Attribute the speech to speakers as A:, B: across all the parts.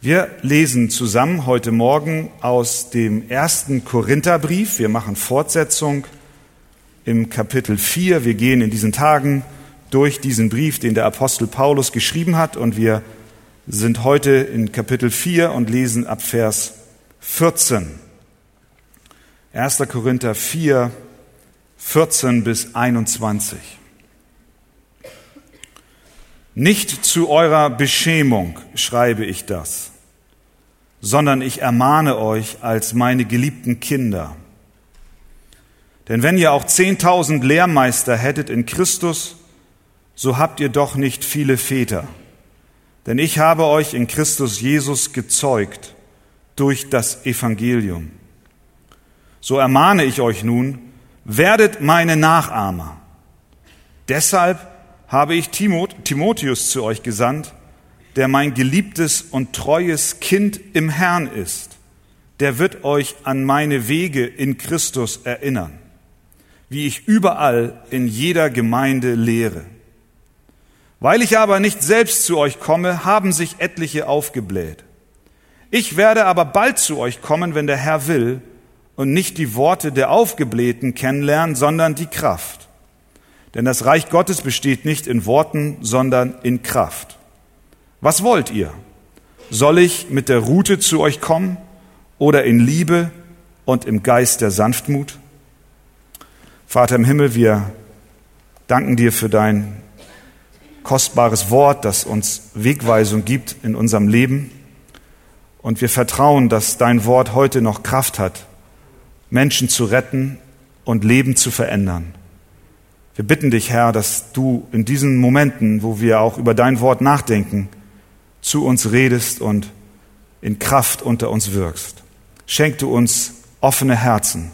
A: Wir lesen zusammen heute Morgen aus dem ersten Korintherbrief. Wir machen Fortsetzung im Kapitel 4. Wir gehen in diesen Tagen durch diesen Brief, den der Apostel Paulus geschrieben hat. Und wir sind heute in Kapitel 4 und lesen ab Vers 14. 1. Korinther 4, 14 bis 21. Nicht zu eurer Beschämung schreibe ich das, sondern ich ermahne euch als meine geliebten Kinder. Denn wenn ihr auch zehntausend Lehrmeister hättet in Christus, so habt ihr doch nicht viele Väter. Denn ich habe euch in Christus Jesus gezeugt durch das Evangelium. So ermahne ich euch nun, werdet meine Nachahmer. Deshalb habe ich Timotheus zu euch gesandt, der mein geliebtes und treues Kind im Herrn ist. Der wird euch an meine Wege in Christus erinnern, wie ich überall in jeder Gemeinde lehre. Weil ich aber nicht selbst zu euch komme, haben sich etliche aufgebläht. Ich werde aber bald zu euch kommen, wenn der Herr will, und nicht die Worte der Aufgeblähten kennenlernen, sondern die Kraft denn das Reich Gottes besteht nicht in Worten, sondern in Kraft. Was wollt ihr? Soll ich mit der Rute zu euch kommen oder in Liebe und im Geist der Sanftmut? Vater im Himmel, wir danken dir für dein kostbares Wort, das uns Wegweisung gibt in unserem Leben. Und wir vertrauen, dass dein Wort heute noch Kraft hat, Menschen zu retten und Leben zu verändern. Wir bitten dich, Herr, dass du in diesen Momenten, wo wir auch über dein Wort nachdenken, zu uns redest und in Kraft unter uns wirkst. Schenk du uns offene Herzen,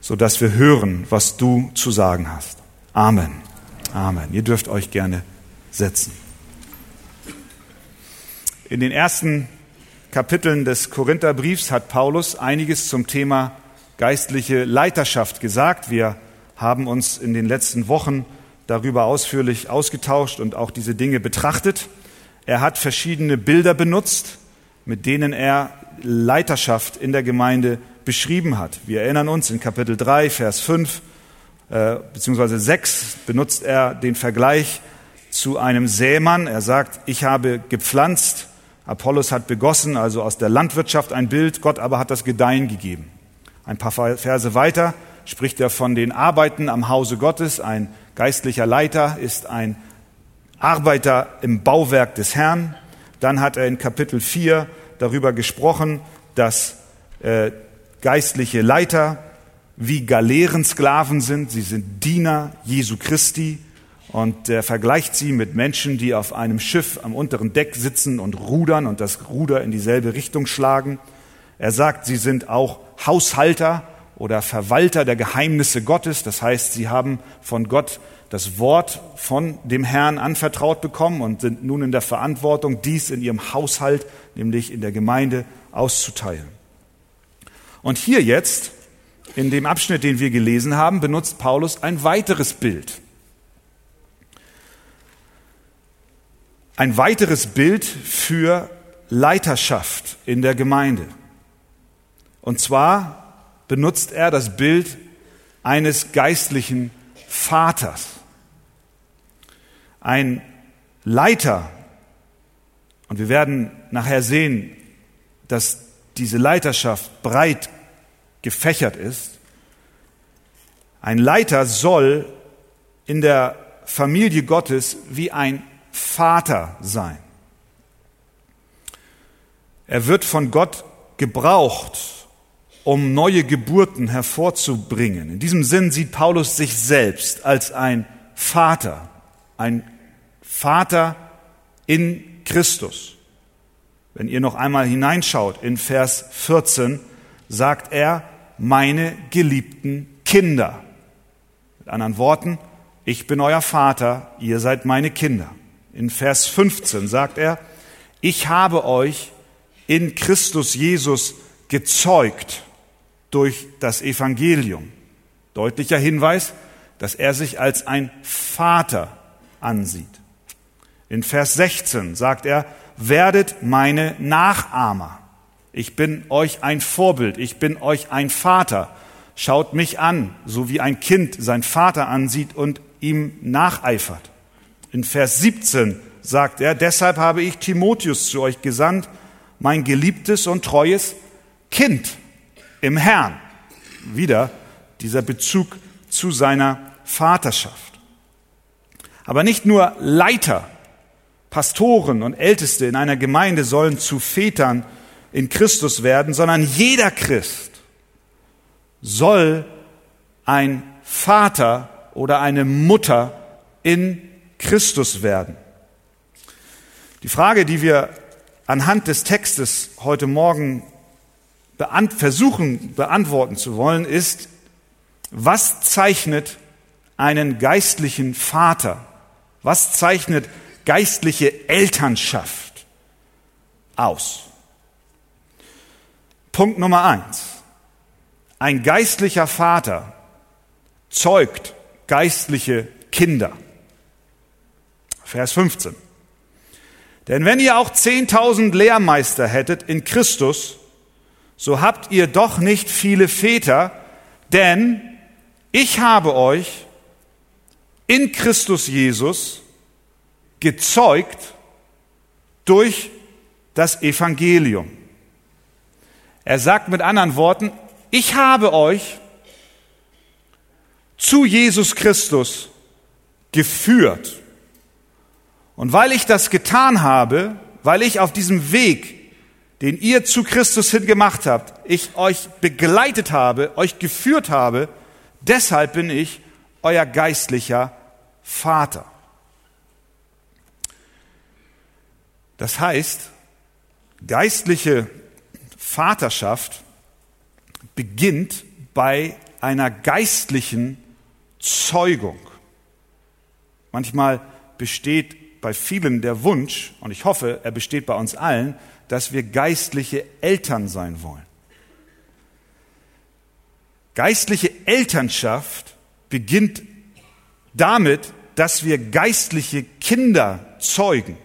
A: so dass wir hören, was du zu sagen hast. Amen. Amen. Ihr dürft euch gerne setzen. In den ersten Kapiteln des Korintherbriefs hat Paulus einiges zum Thema geistliche Leiterschaft gesagt. Wir haben uns in den letzten Wochen darüber ausführlich ausgetauscht und auch diese Dinge betrachtet. Er hat verschiedene Bilder benutzt, mit denen er Leiterschaft in der Gemeinde beschrieben hat. Wir erinnern uns in Kapitel 3, Vers 5 äh, bzw. 6 benutzt er den Vergleich zu einem Sämann. Er sagt, ich habe gepflanzt, Apollos hat begossen, also aus der Landwirtschaft ein Bild, Gott aber hat das Gedeihen gegeben. Ein paar Verse weiter spricht er von den Arbeiten am Hause Gottes. Ein geistlicher Leiter ist ein Arbeiter im Bauwerk des Herrn. Dann hat er in Kapitel 4 darüber gesprochen, dass äh, geistliche Leiter wie Galeerensklaven sind. Sie sind Diener Jesu Christi. Und er vergleicht sie mit Menschen, die auf einem Schiff am unteren Deck sitzen und rudern und das Ruder in dieselbe Richtung schlagen. Er sagt, sie sind auch Haushalter oder Verwalter der Geheimnisse Gottes. Das heißt, sie haben von Gott das Wort von dem Herrn anvertraut bekommen und sind nun in der Verantwortung, dies in ihrem Haushalt, nämlich in der Gemeinde, auszuteilen. Und hier jetzt, in dem Abschnitt, den wir gelesen haben, benutzt Paulus ein weiteres Bild. Ein weiteres Bild für Leiterschaft in der Gemeinde. Und zwar benutzt er das Bild eines geistlichen Vaters. Ein Leiter, und wir werden nachher sehen, dass diese Leiterschaft breit gefächert ist. Ein Leiter soll in der Familie Gottes wie ein Vater sein. Er wird von Gott gebraucht, um neue Geburten hervorzubringen. In diesem Sinn sieht Paulus sich selbst als ein Vater, ein Vater in Christus. Wenn ihr noch einmal hineinschaut in Vers 14, sagt er, meine geliebten Kinder. Mit anderen Worten, ich bin euer Vater, ihr seid meine Kinder. In Vers 15 sagt er, ich habe euch in Christus Jesus gezeugt durch das Evangelium. Deutlicher Hinweis, dass er sich als ein Vater ansieht. In Vers 16 sagt er, werdet meine Nachahmer. Ich bin euch ein Vorbild, ich bin euch ein Vater. Schaut mich an, so wie ein Kind sein Vater ansieht und ihm nacheifert. In Vers 17 sagt er, deshalb habe ich Timotheus zu euch gesandt, mein geliebtes und treues Kind im Herrn. Wieder dieser Bezug zu seiner Vaterschaft. Aber nicht nur Leiter, Pastoren und Älteste in einer Gemeinde sollen zu Vätern in Christus werden, sondern jeder Christ soll ein Vater oder eine Mutter in Christus werden. Die Frage, die wir anhand des Textes heute Morgen versuchen beantworten zu wollen, ist, was zeichnet einen geistlichen Vater? Was zeichnet geistliche Elternschaft aus? Punkt Nummer eins. Ein geistlicher Vater zeugt geistliche Kinder. Vers 15. Denn wenn ihr auch 10.000 Lehrmeister hättet in Christus, so habt ihr doch nicht viele Väter, denn ich habe euch in Christus Jesus gezeugt durch das Evangelium. Er sagt mit anderen Worten, ich habe euch zu Jesus Christus geführt. Und weil ich das getan habe, weil ich auf diesem Weg den ihr zu Christus hin gemacht habt, ich euch begleitet habe, euch geführt habe, deshalb bin ich euer geistlicher Vater. Das heißt, geistliche Vaterschaft beginnt bei einer geistlichen Zeugung. Manchmal besteht bei vielen der Wunsch, und ich hoffe, er besteht bei uns allen, dass wir geistliche Eltern sein wollen. Geistliche Elternschaft beginnt damit, dass wir geistliche Kinder zeugen.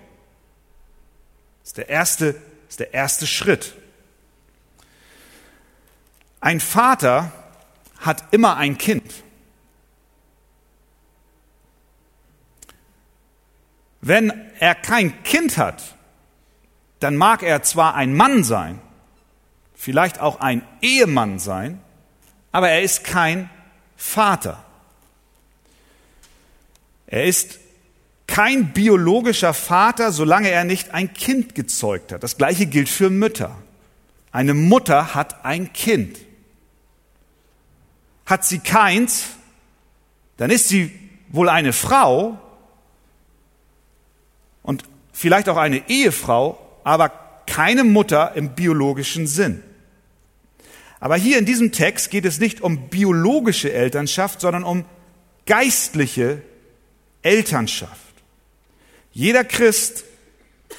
A: Das ist der erste, ist der erste Schritt. Ein Vater hat immer ein Kind. Wenn er kein Kind hat, dann mag er zwar ein Mann sein, vielleicht auch ein Ehemann sein, aber er ist kein Vater. Er ist kein biologischer Vater, solange er nicht ein Kind gezeugt hat. Das gleiche gilt für Mütter. Eine Mutter hat ein Kind. Hat sie keins, dann ist sie wohl eine Frau und vielleicht auch eine Ehefrau, aber keine Mutter im biologischen Sinn. Aber hier in diesem Text geht es nicht um biologische Elternschaft, sondern um geistliche Elternschaft. Jeder Christ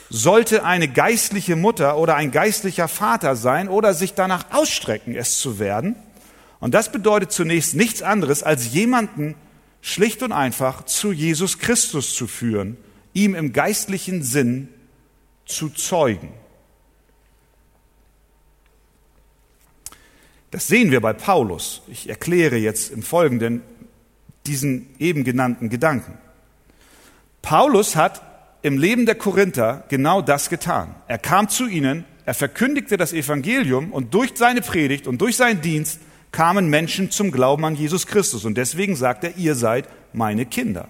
A: sollte eine geistliche Mutter oder ein geistlicher Vater sein oder sich danach ausstrecken, es zu werden. Und das bedeutet zunächst nichts anderes, als jemanden schlicht und einfach zu Jesus Christus zu führen, ihm im geistlichen Sinn zu zeugen. Das sehen wir bei Paulus. Ich erkläre jetzt im Folgenden diesen eben genannten Gedanken. Paulus hat im Leben der Korinther genau das getan. Er kam zu ihnen, er verkündigte das Evangelium und durch seine Predigt und durch seinen Dienst kamen Menschen zum Glauben an Jesus Christus. Und deswegen sagt er, ihr seid meine Kinder.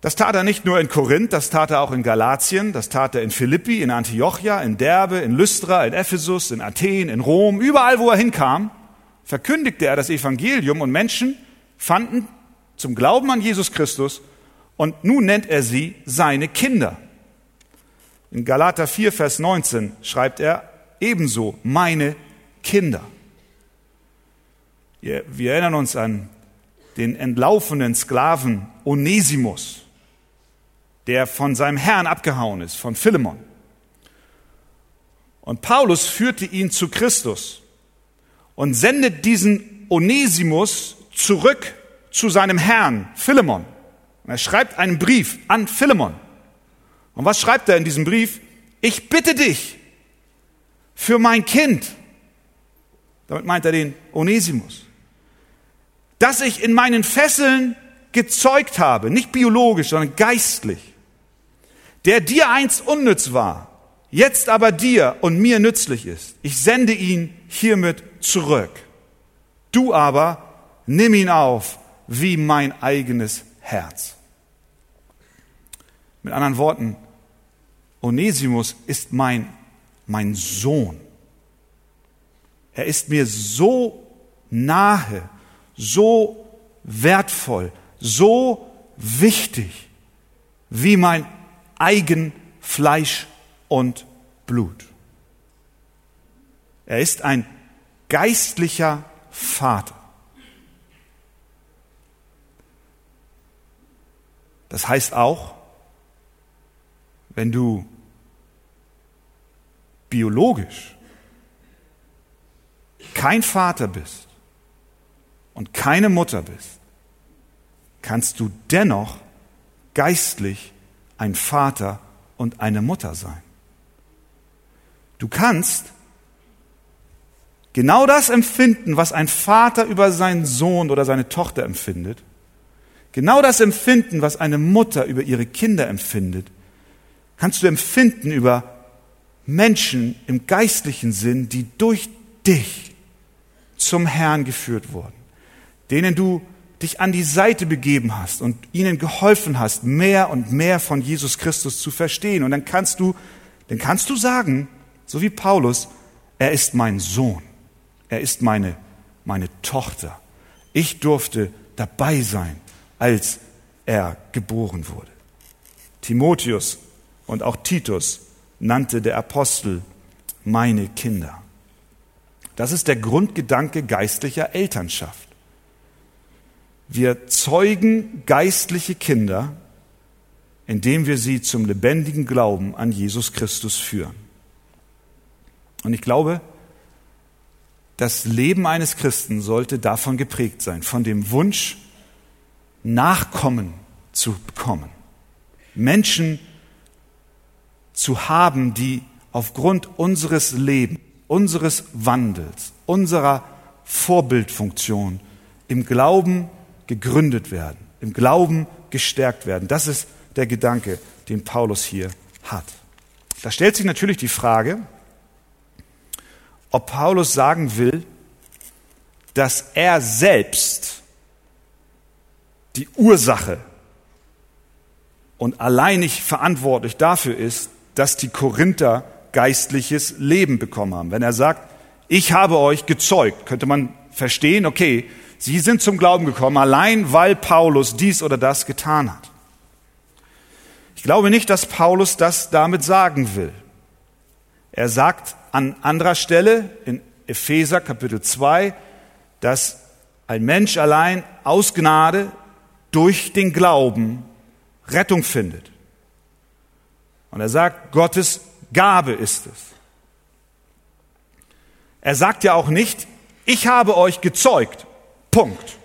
A: Das tat er nicht nur in Korinth, das tat er auch in Galatien, das tat er in Philippi, in Antiochia, in Derbe, in Lystra, in Ephesus, in Athen, in Rom, überall wo er hinkam, verkündigte er das Evangelium und Menschen fanden zum Glauben an Jesus Christus und nun nennt er sie seine Kinder. In Galater 4, Vers 19 schreibt er ebenso meine Kinder. Wir erinnern uns an den entlaufenen Sklaven Onesimus der von seinem Herrn abgehauen ist, von Philemon. Und Paulus führte ihn zu Christus und sendet diesen Onesimus zurück zu seinem Herrn, Philemon. Und er schreibt einen Brief an Philemon Und was schreibt er in diesem Brief? Ich bitte dich für mein Kind, damit meint er den Onesimus, dass ich in meinen Fesseln gezeugt habe, nicht biologisch, sondern geistlich, der dir einst unnütz war, jetzt aber dir und mir nützlich ist. Ich sende ihn hiermit zurück. Du aber nimm ihn auf wie mein eigenes Herz. Mit anderen Worten, Onesimus ist mein, mein Sohn. Er ist mir so nahe, so wertvoll, so wichtig wie mein eigen Fleisch und Blut. Er ist ein geistlicher Vater. Das heißt auch, wenn du biologisch kein Vater bist und keine Mutter bist, kannst du dennoch geistlich ein Vater und eine Mutter sein. Du kannst genau das empfinden, was ein Vater über seinen Sohn oder seine Tochter empfindet, genau das empfinden, was eine Mutter über ihre Kinder empfindet, kannst du empfinden über Menschen im geistlichen Sinn, die durch dich zum Herrn geführt wurden, denen du dich an die Seite begeben hast und ihnen geholfen hast, mehr und mehr von Jesus Christus zu verstehen. Und dann kannst du, dann kannst du sagen, so wie Paulus, er ist mein Sohn, er ist meine, meine Tochter. Ich durfte dabei sein, als er geboren wurde. Timotheus und auch Titus nannte der Apostel meine Kinder. Das ist der Grundgedanke geistlicher Elternschaft. Wir zeugen geistliche Kinder, indem wir sie zum lebendigen Glauben an Jesus Christus führen. Und ich glaube, das Leben eines Christen sollte davon geprägt sein, von dem Wunsch, Nachkommen zu bekommen. Menschen zu haben, die aufgrund unseres Lebens, unseres Wandels, unserer Vorbildfunktion im Glauben gegründet werden, im Glauben gestärkt werden. Das ist der Gedanke, den Paulus hier hat. Da stellt sich natürlich die Frage, ob Paulus sagen will, dass er selbst die Ursache und alleinig verantwortlich dafür ist, dass die Korinther geistliches Leben bekommen haben. Wenn er sagt, ich habe euch gezeugt, könnte man verstehen, okay, Sie sind zum Glauben gekommen, allein weil Paulus dies oder das getan hat. Ich glaube nicht, dass Paulus das damit sagen will. Er sagt an anderer Stelle in Epheser Kapitel 2, dass ein Mensch allein aus Gnade durch den Glauben Rettung findet. Und er sagt, Gottes Gabe ist es. Er sagt ja auch nicht, ich habe euch gezeugt. Punkt.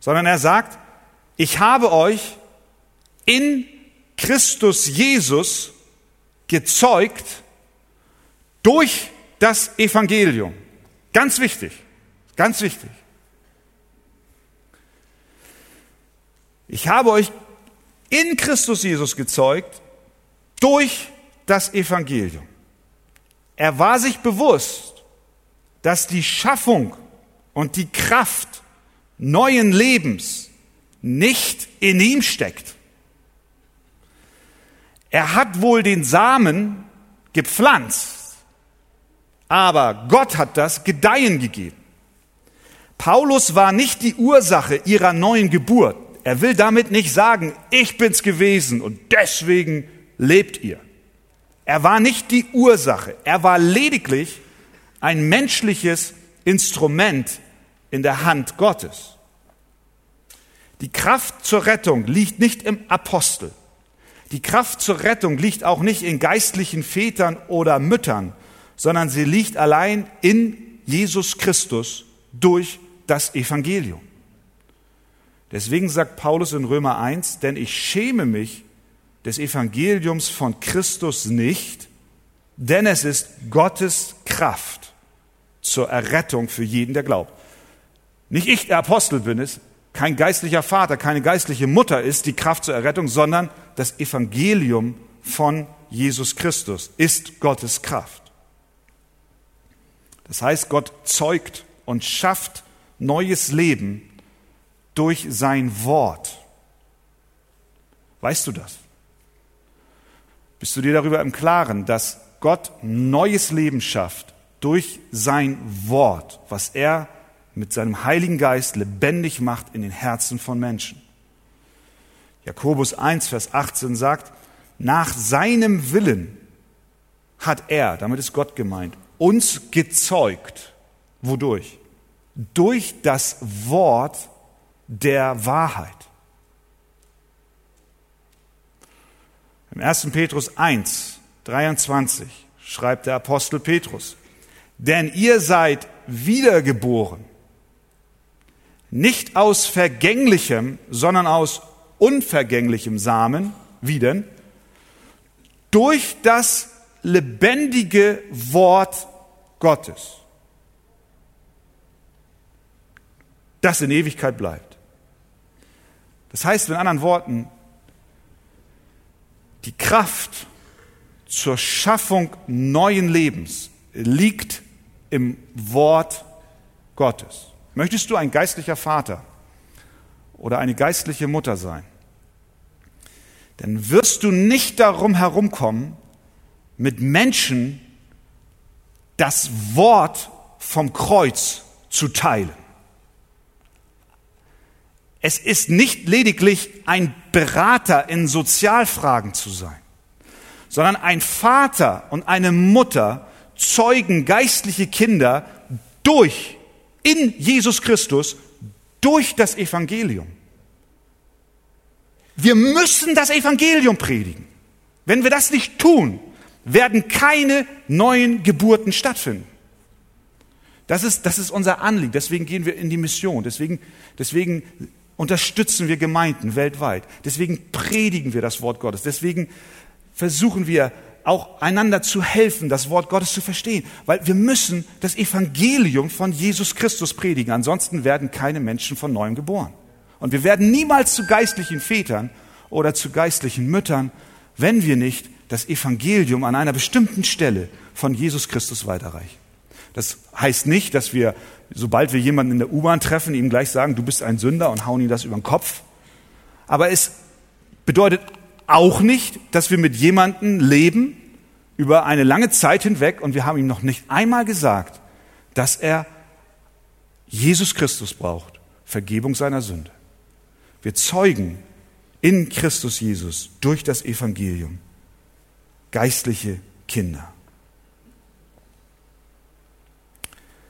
A: Sondern er sagt, ich habe euch in Christus Jesus gezeugt durch das Evangelium. Ganz wichtig, ganz wichtig. Ich habe euch in Christus Jesus gezeugt durch das Evangelium. Er war sich bewusst, dass die Schaffung und die Kraft neuen Lebens nicht in ihm steckt. Er hat wohl den Samen gepflanzt, aber Gott hat das Gedeihen gegeben. Paulus war nicht die Ursache ihrer neuen Geburt. Er will damit nicht sagen, ich bin's gewesen und deswegen lebt ihr. Er war nicht die Ursache. Er war lediglich ein menschliches Instrument in der Hand Gottes. Die Kraft zur Rettung liegt nicht im Apostel. Die Kraft zur Rettung liegt auch nicht in geistlichen Vätern oder Müttern, sondern sie liegt allein in Jesus Christus durch das Evangelium. Deswegen sagt Paulus in Römer 1, denn ich schäme mich des Evangeliums von Christus nicht, denn es ist Gottes Kraft zur Errettung für jeden, der glaubt. Nicht ich, der Apostel bin es, kein geistlicher Vater, keine geistliche Mutter ist die Kraft zur Errettung, sondern das Evangelium von Jesus Christus ist Gottes Kraft. Das heißt, Gott zeugt und schafft neues Leben durch sein Wort. Weißt du das? Bist du dir darüber im Klaren, dass Gott neues Leben schafft durch sein Wort, was er mit seinem Heiligen Geist lebendig macht in den Herzen von Menschen? Jakobus 1, Vers 18 sagt, nach seinem Willen hat er, damit ist Gott gemeint, uns gezeugt. Wodurch? Durch das Wort der Wahrheit. Im 1. Petrus 1, 23 schreibt der Apostel Petrus, denn ihr seid wiedergeboren, nicht aus vergänglichem, sondern aus unvergänglichem Samen, wie denn? Durch das lebendige Wort Gottes, das in Ewigkeit bleibt. Das heißt in anderen Worten, die Kraft zur Schaffung neuen Lebens liegt im Wort Gottes. Möchtest du ein geistlicher Vater oder eine geistliche Mutter sein? Dann wirst du nicht darum herumkommen, mit Menschen das Wort vom Kreuz zu teilen. Es ist nicht lediglich ein Berater in Sozialfragen zu sein, sondern ein Vater und eine Mutter zeugen geistliche Kinder durch, in Jesus Christus, durch das Evangelium. Wir müssen das Evangelium predigen. Wenn wir das nicht tun, werden keine neuen Geburten stattfinden. Das ist, das ist unser Anliegen. Deswegen gehen wir in die Mission. Deswegen, deswegen unterstützen wir Gemeinden weltweit. Deswegen predigen wir das Wort Gottes. Deswegen versuchen wir auch einander zu helfen, das Wort Gottes zu verstehen. Weil wir müssen das Evangelium von Jesus Christus predigen. Ansonsten werden keine Menschen von neuem geboren. Und wir werden niemals zu geistlichen Vätern oder zu geistlichen Müttern, wenn wir nicht das Evangelium an einer bestimmten Stelle von Jesus Christus weiterreichen. Das heißt nicht, dass wir, sobald wir jemanden in der U-Bahn treffen, ihm gleich sagen, du bist ein Sünder und hauen ihm das über den Kopf. Aber es bedeutet auch nicht, dass wir mit jemandem leben über eine lange Zeit hinweg und wir haben ihm noch nicht einmal gesagt, dass er Jesus Christus braucht, Vergebung seiner Sünde. Wir zeugen in Christus Jesus durch das Evangelium geistliche Kinder.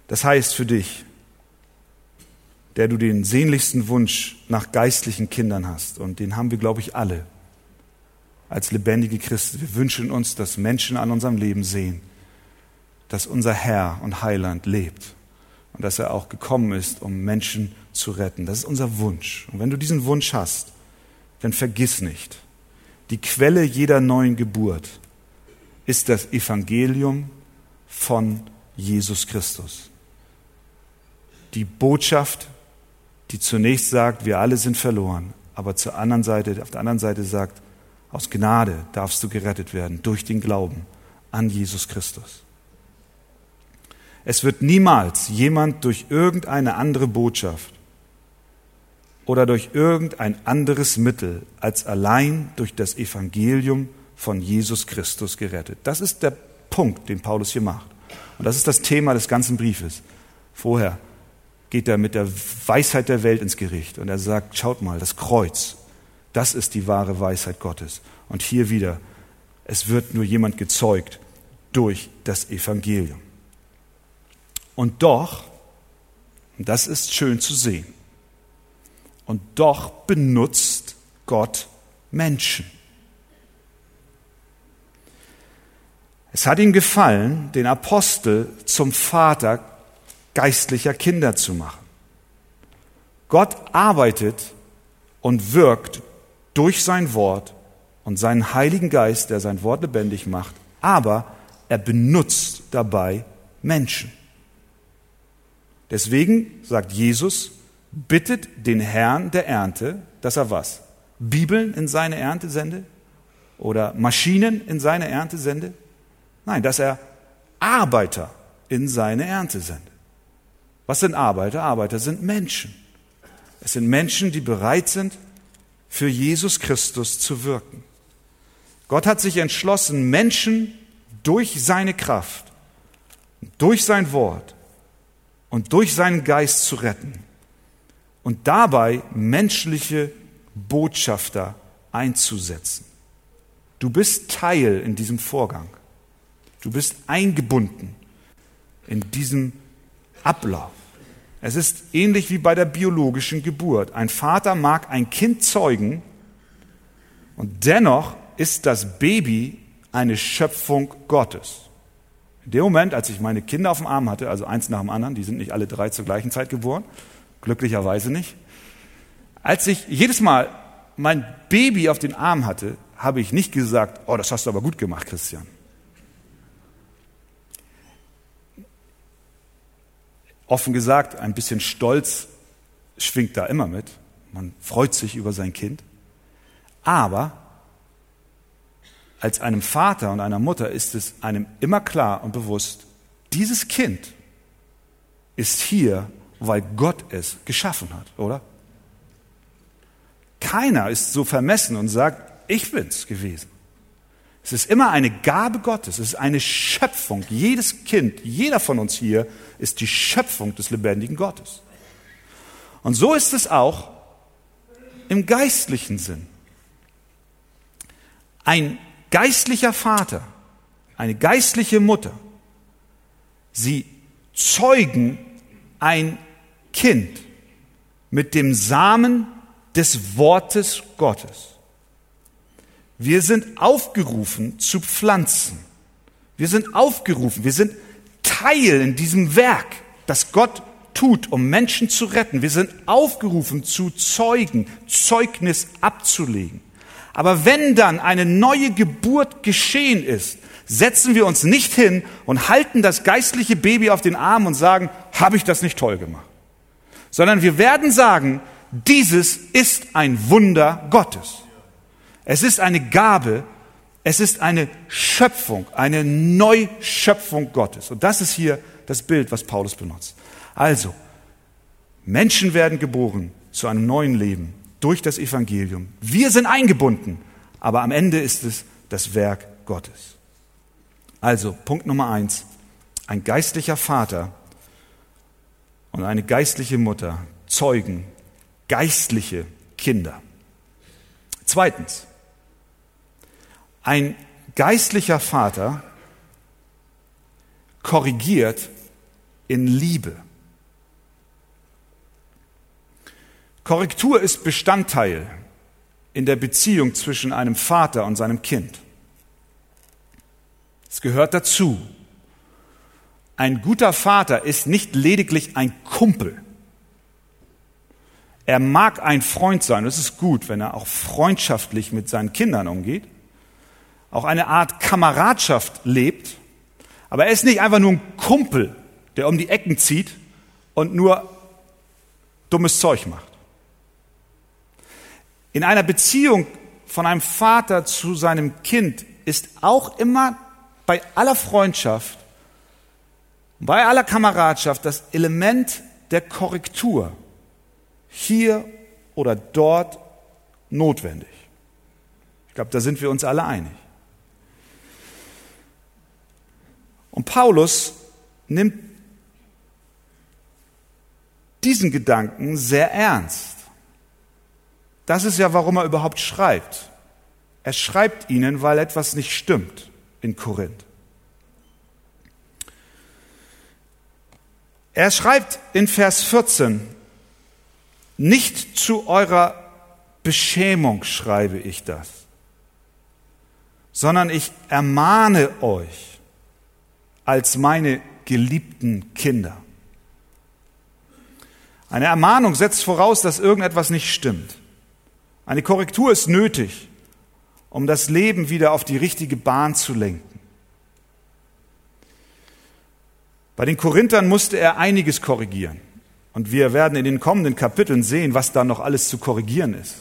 A: Das heißt für dich, der du den sehnlichsten Wunsch nach geistlichen Kindern hast, und den haben wir, glaube ich, alle als lebendige Christen. Wir wünschen uns, dass Menschen an unserem Leben sehen, dass unser Herr und Heiland lebt und dass er auch gekommen ist, um Menschen zu retten. Das ist unser Wunsch. Und wenn du diesen Wunsch hast, dann vergiss nicht, die Quelle jeder neuen Geburt ist das Evangelium von Jesus Christus die Botschaft, die zunächst sagt, wir alle sind verloren, aber zur anderen Seite, auf der anderen Seite sagt, aus Gnade darfst du gerettet werden durch den Glauben an Jesus Christus. Es wird niemals jemand durch irgendeine andere Botschaft oder durch irgendein anderes Mittel als allein durch das Evangelium von Jesus Christus gerettet. Das ist der Punkt, den Paulus hier macht. Und das ist das Thema des ganzen Briefes. Vorher geht er mit der Weisheit der Welt ins Gericht und er sagt, schaut mal, das Kreuz, das ist die wahre Weisheit Gottes. Und hier wieder, es wird nur jemand gezeugt durch das Evangelium. Und doch, das ist schön zu sehen, und doch benutzt Gott Menschen. Es hat ihm gefallen, den Apostel zum Vater geistlicher Kinder zu machen. Gott arbeitet und wirkt durch sein Wort und seinen Heiligen Geist, der sein Wort lebendig macht, aber er benutzt dabei Menschen. Deswegen sagt Jesus, bittet den Herrn der Ernte, dass er was? Bibeln in seine Ernte sende? Oder Maschinen in seine Ernte sende? Nein, dass er Arbeiter in seine Ernte sendet. Was sind Arbeiter? Arbeiter sind Menschen. Es sind Menschen, die bereit sind, für Jesus Christus zu wirken. Gott hat sich entschlossen, Menschen durch seine Kraft, durch sein Wort und durch seinen Geist zu retten und dabei menschliche Botschafter einzusetzen. Du bist Teil in diesem Vorgang. Du bist eingebunden in diesem Ablauf. Es ist ähnlich wie bei der biologischen Geburt. Ein Vater mag ein Kind zeugen und dennoch ist das Baby eine Schöpfung Gottes. In dem Moment, als ich meine Kinder auf dem Arm hatte, also eins nach dem anderen, die sind nicht alle drei zur gleichen Zeit geboren, glücklicherweise nicht, als ich jedes Mal mein Baby auf den Arm hatte, habe ich nicht gesagt, oh, das hast du aber gut gemacht, Christian. Offen gesagt, ein bisschen Stolz schwingt da immer mit. Man freut sich über sein Kind. Aber als einem Vater und einer Mutter ist es einem immer klar und bewusst, dieses Kind ist hier, weil Gott es geschaffen hat, oder? Keiner ist so vermessen und sagt, ich bin's gewesen. Es ist immer eine Gabe Gottes, es ist eine Schöpfung. Jedes Kind, jeder von uns hier ist die Schöpfung des lebendigen Gottes. Und so ist es auch im geistlichen Sinn. Ein geistlicher Vater, eine geistliche Mutter, sie zeugen ein Kind mit dem Samen des Wortes Gottes. Wir sind aufgerufen zu pflanzen. Wir sind aufgerufen, wir sind Teil in diesem Werk, das Gott tut, um Menschen zu retten. Wir sind aufgerufen zu zeugen, Zeugnis abzulegen. Aber wenn dann eine neue Geburt geschehen ist, setzen wir uns nicht hin und halten das geistliche Baby auf den Arm und sagen, habe ich das nicht toll gemacht? Sondern wir werden sagen, dieses ist ein Wunder Gottes. Es ist eine Gabe, es ist eine Schöpfung, eine Neuschöpfung Gottes. Und das ist hier das Bild, was Paulus benutzt. Also, Menschen werden geboren zu einem neuen Leben durch das Evangelium. Wir sind eingebunden, aber am Ende ist es das Werk Gottes. Also, Punkt Nummer eins. Ein geistlicher Vater und eine geistliche Mutter zeugen geistliche Kinder. Zweitens, ein geistlicher Vater korrigiert in Liebe. Korrektur ist Bestandteil in der Beziehung zwischen einem Vater und seinem Kind. Es gehört dazu. Ein guter Vater ist nicht lediglich ein Kumpel. Er mag ein Freund sein. Es ist gut, wenn er auch freundschaftlich mit seinen Kindern umgeht auch eine Art Kameradschaft lebt. Aber er ist nicht einfach nur ein Kumpel, der um die Ecken zieht und nur dummes Zeug macht. In einer Beziehung von einem Vater zu seinem Kind ist auch immer bei aller Freundschaft, bei aller Kameradschaft das Element der Korrektur hier oder dort notwendig. Ich glaube, da sind wir uns alle einig. Und Paulus nimmt diesen Gedanken sehr ernst. Das ist ja, warum er überhaupt schreibt. Er schreibt ihnen, weil etwas nicht stimmt in Korinth. Er schreibt in Vers 14, nicht zu eurer Beschämung schreibe ich das, sondern ich ermahne euch als meine geliebten Kinder. Eine Ermahnung setzt voraus, dass irgendetwas nicht stimmt. Eine Korrektur ist nötig. um das Leben wieder auf die richtige Bahn zu lenken. Bei den Korinthern musste er einiges korrigieren. Und wir werden in den kommenden Kapiteln sehen, was da noch alles zu korrigieren ist.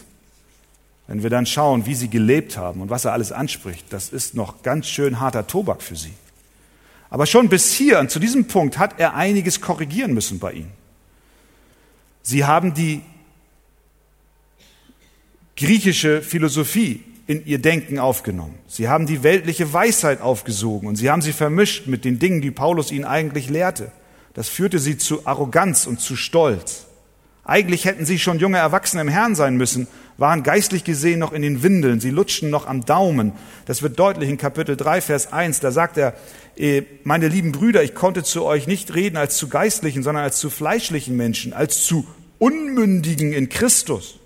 A: Wenn wir dann schauen, wie sie gelebt haben und was er alles anspricht, das ist noch ganz schön harter Tobak für sie. Aber schon bis hier zu diesem Punkt hat er einiges korrigieren müssen bei ihnen. Sie haben die griechische Philosophie in ihr Denken aufgenommen. Sie haben die weltliche Weisheit aufgesogen und sie haben sie vermischt mit den Dingen, die Paulus ihnen eigentlich lehrte. Das führte sie zu Arroganz und zu Stolz. Eigentlich hätten sie schon junge Erwachsene im Herrn sein müssen, waren geistlich gesehen noch in den Windeln, sie lutschten noch am Daumen. Das wird deutlich in Kapitel 3, Vers 1. Da sagt er, meine lieben Brüder, ich konnte zu euch nicht reden als zu geistlichen, sondern als zu fleischlichen Menschen, als zu Unmündigen in Christus.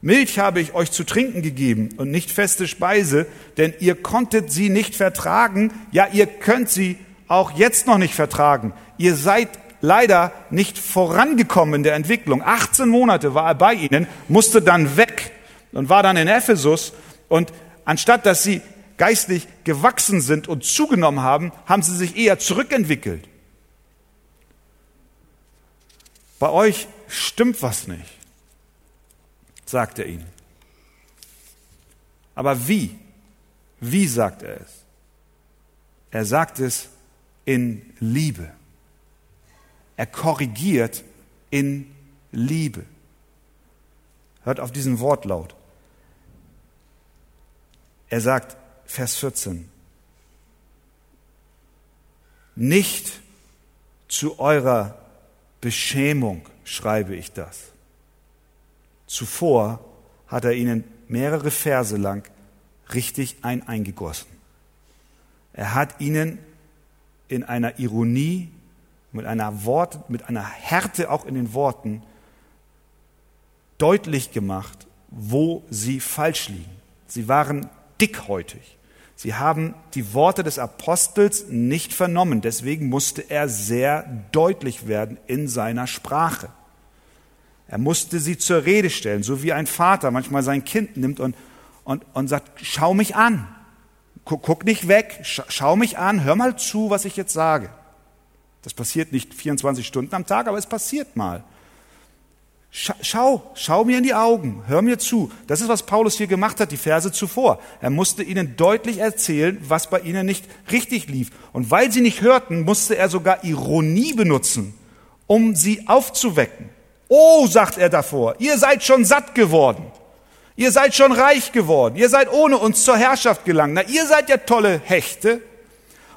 A: Milch habe ich euch zu trinken gegeben und nicht feste Speise, denn ihr konntet sie nicht vertragen, ja ihr könnt sie auch jetzt noch nicht vertragen. Ihr seid leider nicht vorangekommen in der Entwicklung. 18 Monate war er bei ihnen, musste dann weg und war dann in Ephesus. Und anstatt dass sie geistlich gewachsen sind und zugenommen haben, haben sie sich eher zurückentwickelt. Bei euch stimmt was nicht, sagt er ihnen. Aber wie? Wie sagt er es? Er sagt es in Liebe. Er korrigiert in Liebe. Hört auf diesen Wortlaut. Er sagt, Vers 14, nicht zu eurer Beschämung schreibe ich das. Zuvor hat er ihnen mehrere Verse lang richtig ein eingegossen. Er hat ihnen in einer Ironie mit einer Wort, mit einer Härte auch in den Worten deutlich gemacht, wo sie falsch liegen. Sie waren dickhäutig. Sie haben die Worte des Apostels nicht vernommen. Deswegen musste er sehr deutlich werden in seiner Sprache. Er musste sie zur Rede stellen, so wie ein Vater manchmal sein Kind nimmt und, und, und sagt, schau mich an. Guck, guck nicht weg, schau mich an, hör mal zu, was ich jetzt sage. Das passiert nicht 24 Stunden am Tag, aber es passiert mal. Schau, schau mir in die Augen, hör mir zu. Das ist, was Paulus hier gemacht hat, die Verse zuvor. Er musste ihnen deutlich erzählen, was bei ihnen nicht richtig lief. Und weil sie nicht hörten, musste er sogar Ironie benutzen, um sie aufzuwecken. Oh, sagt er davor, ihr seid schon satt geworden. Ihr seid schon reich geworden. Ihr seid ohne uns zur Herrschaft gelangt. Na, ihr seid ja tolle Hechte.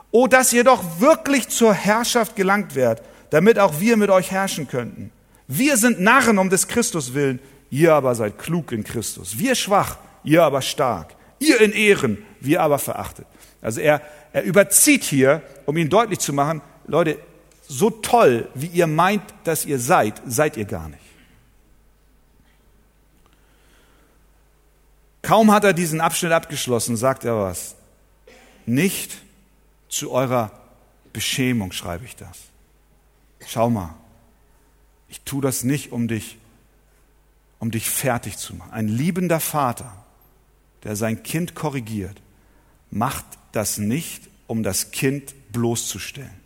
A: Oh, dass ihr doch wirklich zur Herrschaft gelangt werdet, damit auch wir mit euch herrschen könnten. Wir sind Narren um des Christus willen, ihr aber seid klug in Christus. Wir schwach, ihr aber stark. Ihr in Ehren, wir aber verachtet. Also er, er überzieht hier, um ihn deutlich zu machen, Leute, so toll, wie ihr meint, dass ihr seid, seid ihr gar nicht. Kaum hat er diesen Abschnitt abgeschlossen, sagt er was. Nicht zu eurer Beschämung schreibe ich das. Schau mal, ich tue das nicht, um dich, um dich fertig zu machen. Ein liebender Vater, der sein Kind korrigiert, macht das nicht, um das Kind bloßzustellen.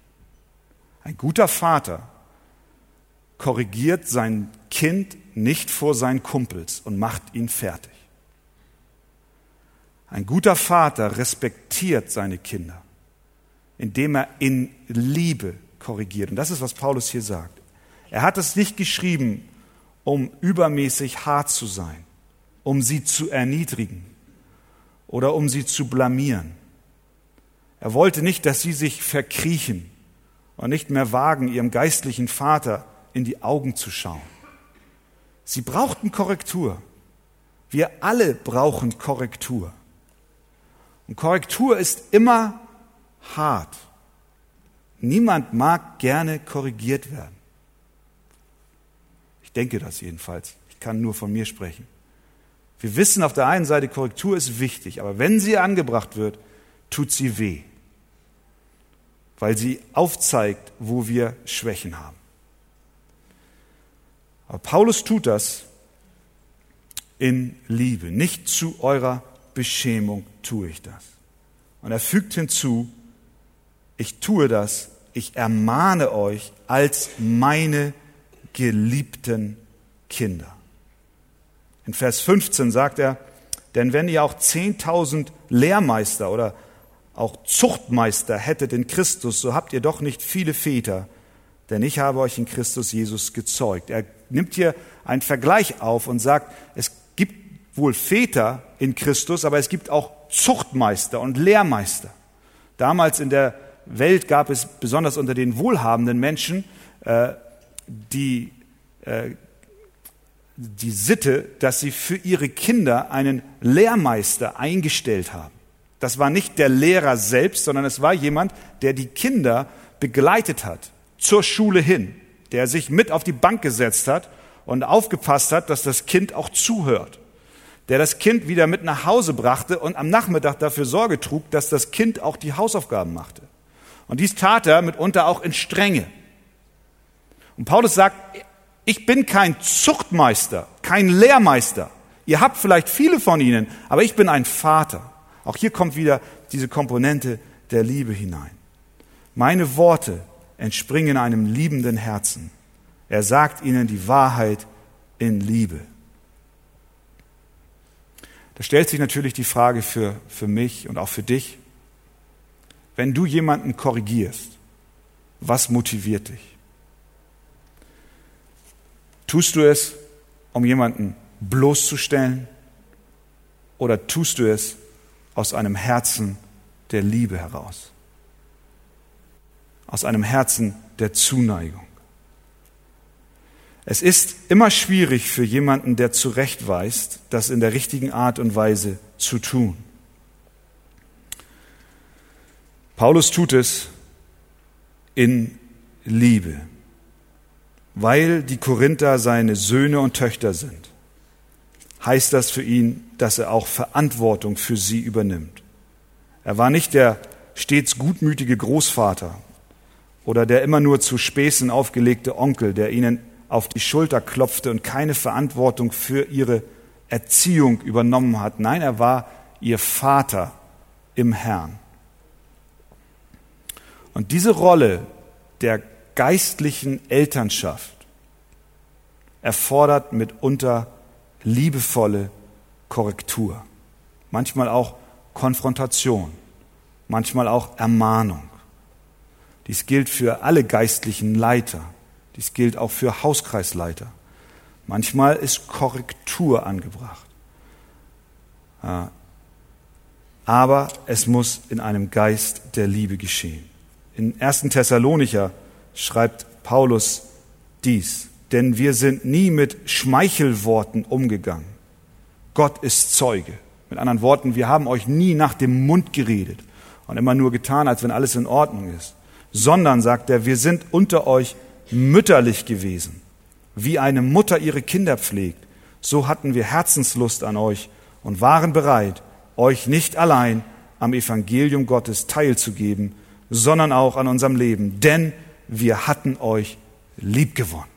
A: Ein guter Vater korrigiert sein Kind nicht vor seinen Kumpels und macht ihn fertig. Ein guter Vater respektiert seine Kinder indem er in Liebe korrigiert. Und das ist, was Paulus hier sagt. Er hat es nicht geschrieben, um übermäßig hart zu sein, um sie zu erniedrigen oder um sie zu blamieren. Er wollte nicht, dass sie sich verkriechen und nicht mehr wagen, ihrem geistlichen Vater in die Augen zu schauen. Sie brauchten Korrektur. Wir alle brauchen Korrektur. Und Korrektur ist immer hart. Niemand mag gerne korrigiert werden. Denke das jedenfalls. Ich kann nur von mir sprechen. Wir wissen auf der einen Seite, Korrektur ist wichtig, aber wenn sie angebracht wird, tut sie weh, weil sie aufzeigt, wo wir Schwächen haben. Aber Paulus tut das in Liebe, nicht zu eurer Beschämung tue ich das. Und er fügt hinzu, ich tue das, ich ermahne euch als meine geliebten Kinder. In Vers 15 sagt er, denn wenn ihr auch 10.000 Lehrmeister oder auch Zuchtmeister hättet in Christus, so habt ihr doch nicht viele Väter, denn ich habe euch in Christus Jesus gezeugt. Er nimmt hier einen Vergleich auf und sagt, es gibt wohl Väter in Christus, aber es gibt auch Zuchtmeister und Lehrmeister. Damals in der Welt gab es besonders unter den wohlhabenden Menschen äh, die, äh, die Sitte, dass sie für ihre Kinder einen Lehrmeister eingestellt haben. Das war nicht der Lehrer selbst, sondern es war jemand, der die Kinder begleitet hat zur Schule hin, der sich mit auf die Bank gesetzt hat und aufgepasst hat, dass das Kind auch zuhört, der das Kind wieder mit nach Hause brachte und am Nachmittag dafür Sorge trug, dass das Kind auch die Hausaufgaben machte. Und dies tat er mitunter auch in Strenge. Und Paulus sagt, ich bin kein Zuchtmeister, kein Lehrmeister. Ihr habt vielleicht viele von ihnen, aber ich bin ein Vater. Auch hier kommt wieder diese Komponente der Liebe hinein. Meine Worte entspringen einem liebenden Herzen. Er sagt ihnen die Wahrheit in Liebe. Da stellt sich natürlich die Frage für, für mich und auch für dich, wenn du jemanden korrigierst, was motiviert dich? Tust du es, um jemanden bloßzustellen oder tust du es aus einem Herzen der Liebe heraus? Aus einem Herzen der Zuneigung? Es ist immer schwierig für jemanden, der zurechtweist, das in der richtigen Art und Weise zu tun. Paulus tut es in Liebe, weil die Korinther seine Söhne und Töchter sind. Heißt das für ihn, dass er auch Verantwortung für sie übernimmt. Er war nicht der stets gutmütige Großvater oder der immer nur zu Späßen aufgelegte Onkel, der ihnen auf die Schulter klopfte und keine Verantwortung für ihre Erziehung übernommen hat. Nein, er war ihr Vater im Herrn. Und diese Rolle der geistlichen Elternschaft erfordert mitunter liebevolle Korrektur, manchmal auch Konfrontation, manchmal auch Ermahnung. Dies gilt für alle geistlichen Leiter, dies gilt auch für Hauskreisleiter. Manchmal ist Korrektur angebracht. Aber es muss in einem Geist der Liebe geschehen. In 1. Thessalonicher schreibt Paulus dies, denn wir sind nie mit Schmeichelworten umgegangen. Gott ist Zeuge. Mit anderen Worten, wir haben euch nie nach dem Mund geredet und immer nur getan, als wenn alles in Ordnung ist, sondern, sagt er, wir sind unter euch mütterlich gewesen. Wie eine Mutter ihre Kinder pflegt, so hatten wir Herzenslust an euch und waren bereit, euch nicht allein am Evangelium Gottes teilzugeben, sondern auch an unserem Leben, denn wir hatten euch liebgewonnen.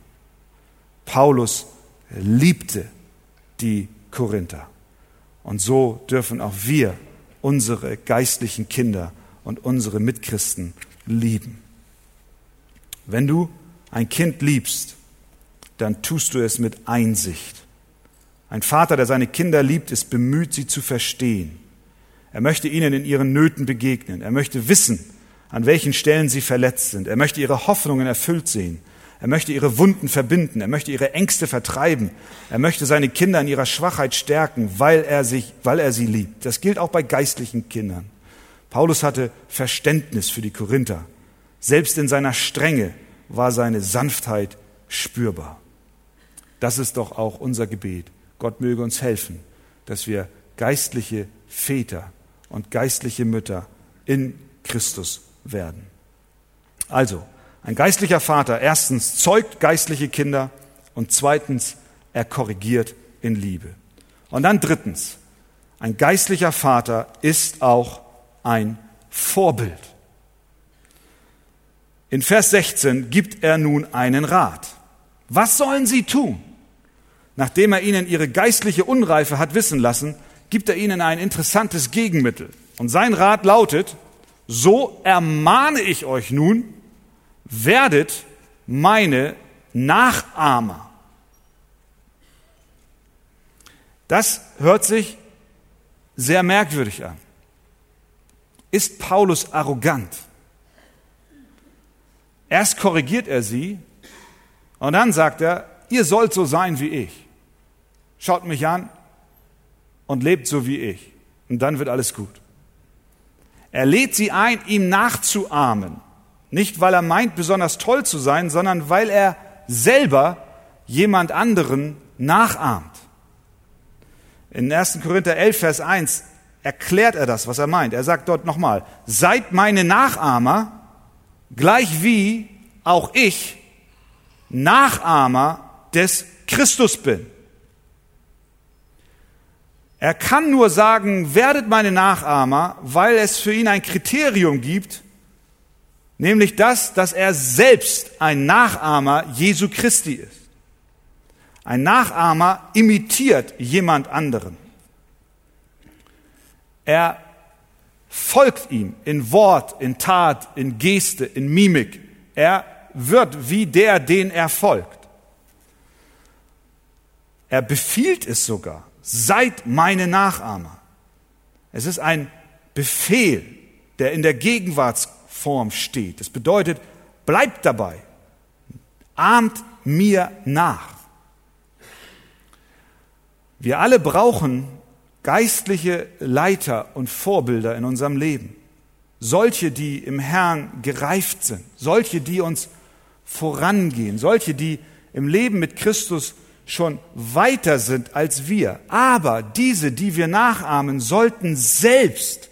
A: Paulus liebte die Korinther. Und so dürfen auch wir unsere geistlichen Kinder und unsere Mitchristen lieben. Wenn du ein Kind liebst, dann tust du es mit Einsicht. Ein Vater, der seine Kinder liebt, ist bemüht, sie zu verstehen. Er möchte ihnen in ihren Nöten begegnen. Er möchte wissen, an welchen Stellen sie verletzt sind. Er möchte ihre Hoffnungen erfüllt sehen. Er möchte ihre Wunden verbinden. Er möchte ihre Ängste vertreiben. Er möchte seine Kinder in ihrer Schwachheit stärken, weil er sich, weil er sie liebt. Das gilt auch bei geistlichen Kindern. Paulus hatte Verständnis für die Korinther. Selbst in seiner Strenge war seine Sanftheit spürbar. Das ist doch auch unser Gebet. Gott möge uns helfen, dass wir geistliche Väter und geistliche Mütter in Christus werden. Also, ein geistlicher Vater erstens zeugt geistliche Kinder und zweitens er korrigiert in Liebe. Und dann drittens, ein geistlicher Vater ist auch ein Vorbild. In Vers 16 gibt er nun einen Rat. Was sollen sie tun? Nachdem er ihnen ihre geistliche Unreife hat wissen lassen, gibt er ihnen ein interessantes Gegenmittel. Und sein Rat lautet, so ermahne ich euch nun, werdet meine Nachahmer. Das hört sich sehr merkwürdig an. Ist Paulus arrogant? Erst korrigiert er sie und dann sagt er, ihr sollt so sein wie ich. Schaut mich an und lebt so wie ich. Und dann wird alles gut. Er lädt sie ein, ihm nachzuahmen. Nicht, weil er meint, besonders toll zu sein, sondern weil er selber jemand anderen nachahmt. In 1. Korinther 11, Vers 1 erklärt er das, was er meint. Er sagt dort nochmal, seid meine Nachahmer, gleich wie auch ich Nachahmer des Christus bin. Er kann nur sagen, werdet meine Nachahmer, weil es für ihn ein Kriterium gibt, nämlich das, dass er selbst ein Nachahmer Jesu Christi ist. Ein Nachahmer imitiert jemand anderen. Er folgt ihm in Wort, in Tat, in Geste, in Mimik. Er wird wie der, den er folgt. Er befiehlt es sogar. Seid meine Nachahmer. Es ist ein Befehl, der in der Gegenwartsform steht. Das bedeutet, bleibt dabei. Ahmt mir nach. Wir alle brauchen geistliche Leiter und Vorbilder in unserem Leben. Solche, die im Herrn gereift sind, solche, die uns vorangehen, solche, die im Leben mit Christus schon weiter sind als wir. Aber diese, die wir nachahmen, sollten selbst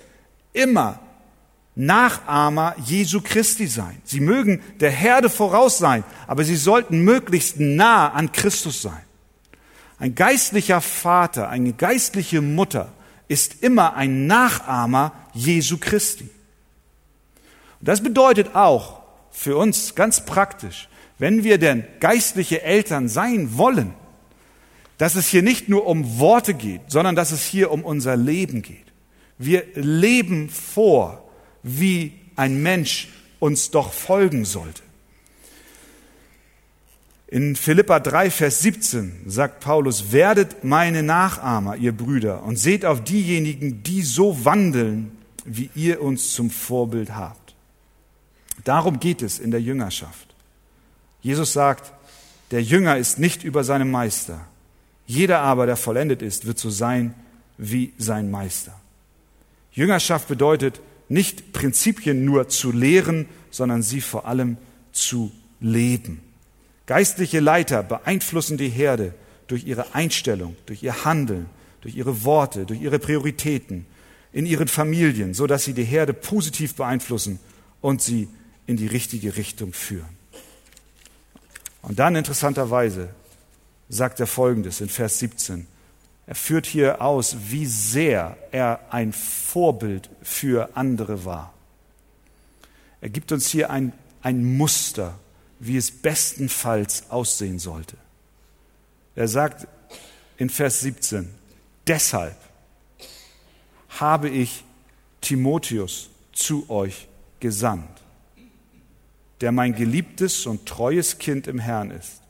A: immer Nachahmer Jesu Christi sein. Sie mögen der Herde voraus sein, aber sie sollten möglichst nah an Christus sein. Ein geistlicher Vater, eine geistliche Mutter ist immer ein Nachahmer Jesu Christi. Und das bedeutet auch für uns ganz praktisch, wenn wir denn geistliche Eltern sein wollen, dass es hier nicht nur um Worte geht, sondern dass es hier um unser Leben geht. Wir leben vor, wie ein Mensch uns doch folgen sollte. In Philippa 3, Vers 17 sagt Paulus, werdet meine Nachahmer, ihr Brüder, und seht auf diejenigen, die so wandeln, wie ihr uns zum Vorbild habt. Darum geht es in der Jüngerschaft. Jesus sagt, der Jünger ist nicht über seinem Meister. Jeder aber, der vollendet ist, wird so sein wie sein Meister. Jüngerschaft bedeutet nicht Prinzipien nur zu lehren, sondern sie vor allem zu leben. Geistliche Leiter beeinflussen die Herde durch ihre Einstellung, durch ihr Handeln, durch ihre Worte, durch ihre Prioritäten in ihren Familien, so dass sie die Herde positiv beeinflussen und sie in die richtige Richtung führen. Und dann interessanterweise sagt er Folgendes in Vers 17. Er führt hier aus, wie sehr er ein Vorbild für andere war. Er gibt uns hier ein, ein Muster wie es bestenfalls aussehen sollte. Er sagt in Vers 17, deshalb habe ich Timotheus zu euch gesandt, der mein geliebtes und treues Kind im Herrn ist.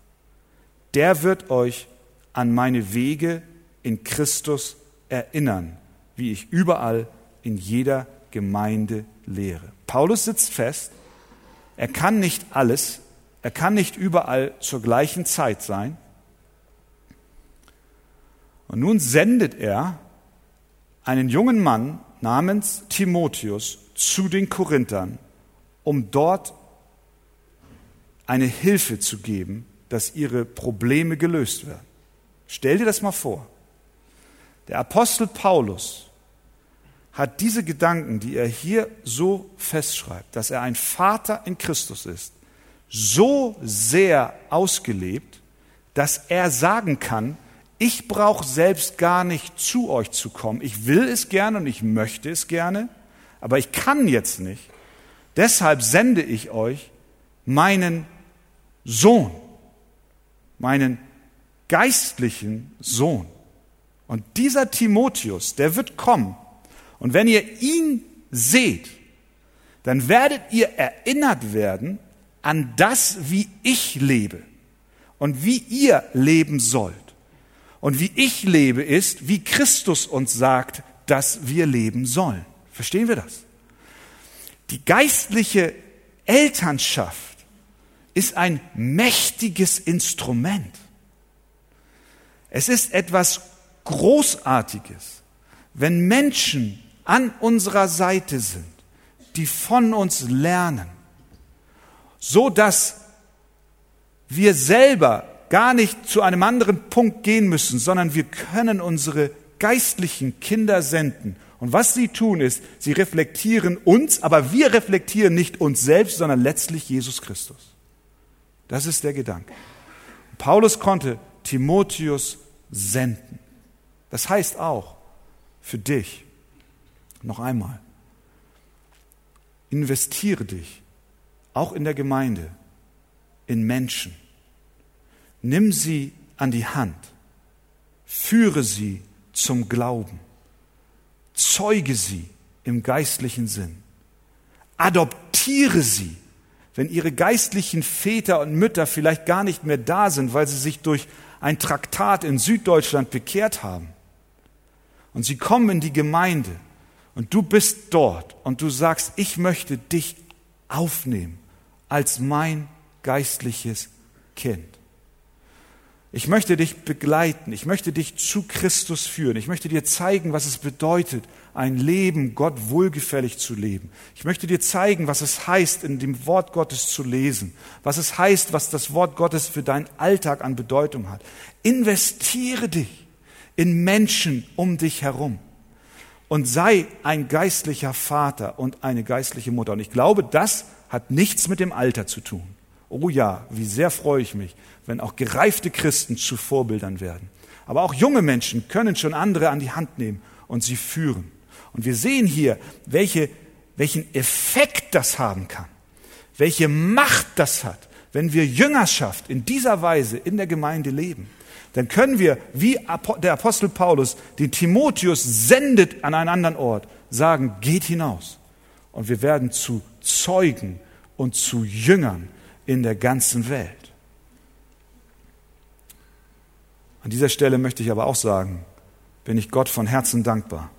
A: Der wird euch an meine Wege in Christus erinnern, wie ich überall in jeder Gemeinde lehre. Paulus sitzt fest, er kann nicht alles er kann nicht überall zur gleichen Zeit sein. Und nun sendet er einen jungen Mann namens Timotheus zu den Korinthern, um dort eine Hilfe zu geben, dass ihre Probleme gelöst werden. Stell dir das mal vor. Der Apostel Paulus hat diese Gedanken, die er hier so festschreibt, dass er ein Vater in Christus ist, so sehr ausgelebt, dass er sagen kann, ich brauche selbst gar nicht zu euch zu kommen. Ich will es gerne und ich möchte es gerne, aber ich kann jetzt nicht. Deshalb sende ich euch meinen Sohn, meinen geistlichen Sohn. Und dieser Timotheus, der wird kommen. Und wenn ihr ihn seht, dann werdet ihr erinnert werden an das, wie ich lebe und wie ihr leben sollt. Und wie ich lebe ist, wie Christus uns sagt, dass wir leben sollen. Verstehen wir das? Die geistliche Elternschaft ist ein mächtiges Instrument. Es ist etwas Großartiges, wenn Menschen an unserer Seite sind, die von uns lernen, so dass wir selber gar nicht zu einem anderen Punkt gehen müssen, sondern wir können unsere geistlichen Kinder senden. Und was sie tun ist, sie reflektieren uns, aber wir reflektieren nicht uns selbst, sondern letztlich Jesus Christus. Das ist der Gedanke. Paulus konnte Timotheus senden. Das heißt auch für dich, noch einmal, investiere dich, auch in der Gemeinde, in Menschen. Nimm sie an die Hand, führe sie zum Glauben, zeuge sie im geistlichen Sinn, adoptiere sie, wenn ihre geistlichen Väter und Mütter vielleicht gar nicht mehr da sind, weil sie sich durch ein Traktat in Süddeutschland bekehrt haben. Und sie kommen in die Gemeinde und du bist dort und du sagst, ich möchte dich aufnehmen als mein geistliches Kind. Ich möchte dich begleiten, ich möchte dich zu Christus führen, ich möchte dir zeigen, was es bedeutet, ein Leben Gott wohlgefällig zu leben. Ich möchte dir zeigen, was es heißt, in dem Wort Gottes zu lesen, was es heißt, was das Wort Gottes für deinen Alltag an Bedeutung hat. Investiere dich in Menschen um dich herum und sei ein geistlicher Vater und eine geistliche Mutter. Und ich glaube, das hat nichts mit dem Alter zu tun. Oh ja, wie sehr freue ich mich, wenn auch gereifte Christen zu Vorbildern werden. Aber auch junge Menschen können schon andere an die Hand nehmen und sie führen. Und wir sehen hier, welche, welchen Effekt das haben kann, welche Macht das hat, wenn wir Jüngerschaft in dieser Weise in der Gemeinde leben. Dann können wir, wie der Apostel Paulus den Timotheus sendet an einen anderen Ort, sagen, geht hinaus. Und wir werden zu Zeugen und zu Jüngern in der ganzen Welt. An dieser Stelle möchte ich aber auch sagen, bin ich Gott von Herzen dankbar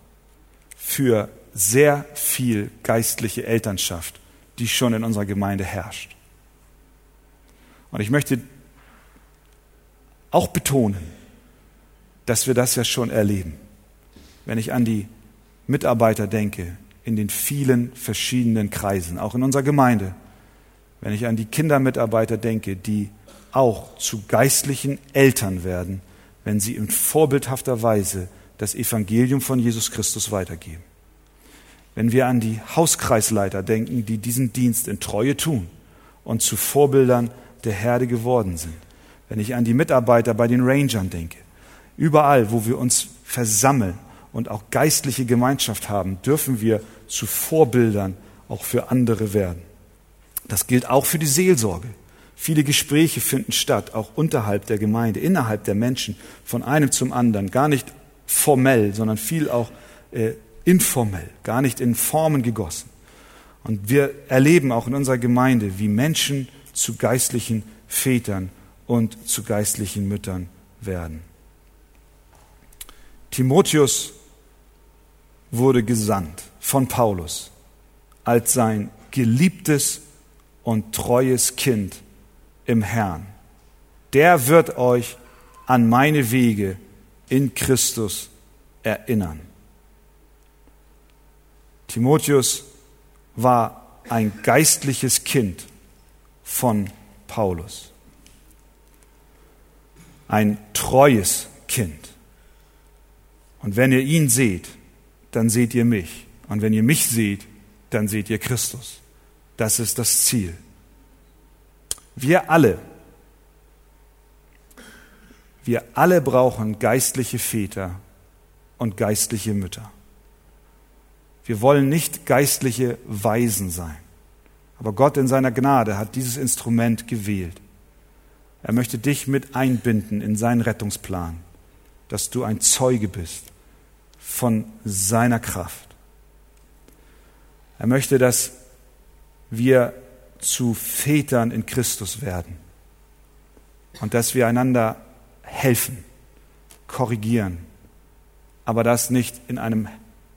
A: für sehr viel geistliche Elternschaft, die schon in unserer Gemeinde herrscht. Und ich möchte auch betonen, dass wir das ja schon erleben. Wenn ich an die Mitarbeiter denke, in den vielen verschiedenen Kreisen, auch in unserer Gemeinde, wenn ich an die Kindermitarbeiter denke, die auch zu geistlichen Eltern werden, wenn sie in vorbildhafter Weise das Evangelium von Jesus Christus weitergeben. Wenn wir an die Hauskreisleiter denken, die diesen Dienst in Treue tun und zu Vorbildern der Herde geworden sind. Wenn ich an die Mitarbeiter bei den Rangern denke. Überall, wo wir uns versammeln und auch geistliche Gemeinschaft haben, dürfen wir zu Vorbildern auch für andere werden. Das gilt auch für die Seelsorge. Viele Gespräche finden statt, auch unterhalb der Gemeinde, innerhalb der Menschen, von einem zum anderen. Gar nicht formell, sondern viel auch äh, informell, gar nicht in Formen gegossen. Und wir erleben auch in unserer Gemeinde, wie Menschen zu geistlichen Vätern und zu geistlichen Müttern werden. Timotheus wurde gesandt von Paulus als sein geliebtes und treues Kind im Herrn. Der wird euch an meine Wege in Christus erinnern. Timotheus war ein geistliches Kind von Paulus. Ein treues Kind. Und wenn ihr ihn seht, dann seht ihr mich. Und wenn ihr mich seht, dann seht ihr Christus. Das ist das Ziel. Wir alle, wir alle brauchen geistliche Väter und geistliche Mütter. Wir wollen nicht geistliche Weisen sein. Aber Gott in seiner Gnade hat dieses Instrument gewählt. Er möchte dich mit einbinden in seinen Rettungsplan. dass du ein Zeuge bist von seiner Kraft. Er möchte, dass wir zu Vätern in Christus werden und dass wir einander helfen, korrigieren, aber das nicht in einem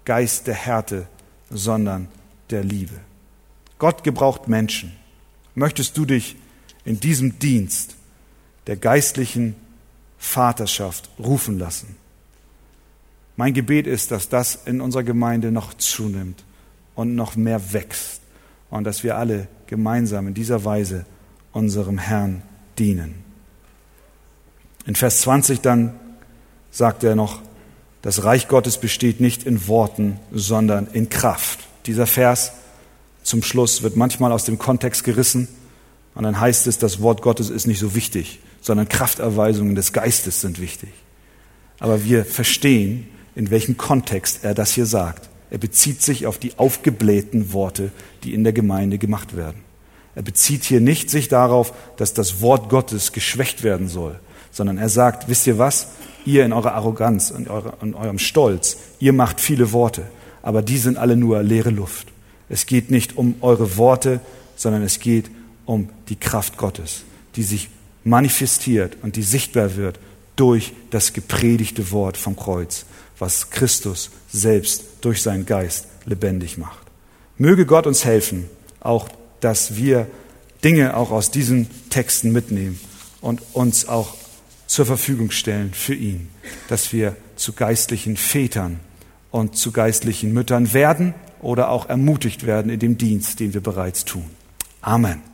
A: Geist der Härte, sondern der Liebe. Gott gebraucht Menschen. Möchtest du dich in diesem Dienst der geistlichen Vaterschaft rufen lassen? Mein Gebet ist, dass das in unserer Gemeinde noch zunimmt und noch mehr wächst und dass wir alle gemeinsam in dieser Weise unserem Herrn dienen. In Vers 20 dann sagt er noch, das Reich Gottes besteht nicht in Worten, sondern in Kraft. Dieser Vers zum Schluss wird manchmal aus dem Kontext gerissen und dann heißt es, das Wort Gottes ist nicht so wichtig, sondern Krafterweisungen des Geistes sind wichtig. Aber wir verstehen, in welchem Kontext er das hier sagt. Er bezieht sich auf die aufgeblähten Worte, die in der Gemeinde gemacht werden. Er bezieht hier nicht sich darauf, dass das Wort Gottes geschwächt werden soll, sondern er sagt, wisst ihr was? Ihr in eurer Arroganz und in eurem Stolz, ihr macht viele Worte, aber die sind alle nur leere Luft. Es geht nicht um eure Worte, sondern es geht um die Kraft Gottes, die sich manifestiert und die sichtbar wird durch das gepredigte Wort vom Kreuz, was Christus selbst durch seinen Geist lebendig macht. Möge Gott uns helfen, auch dass wir Dinge auch aus diesen Texten mitnehmen und uns auch zur Verfügung stellen für ihn, dass wir zu geistlichen Vätern und zu geistlichen Müttern werden oder auch ermutigt werden in dem Dienst, den wir bereits tun. Amen.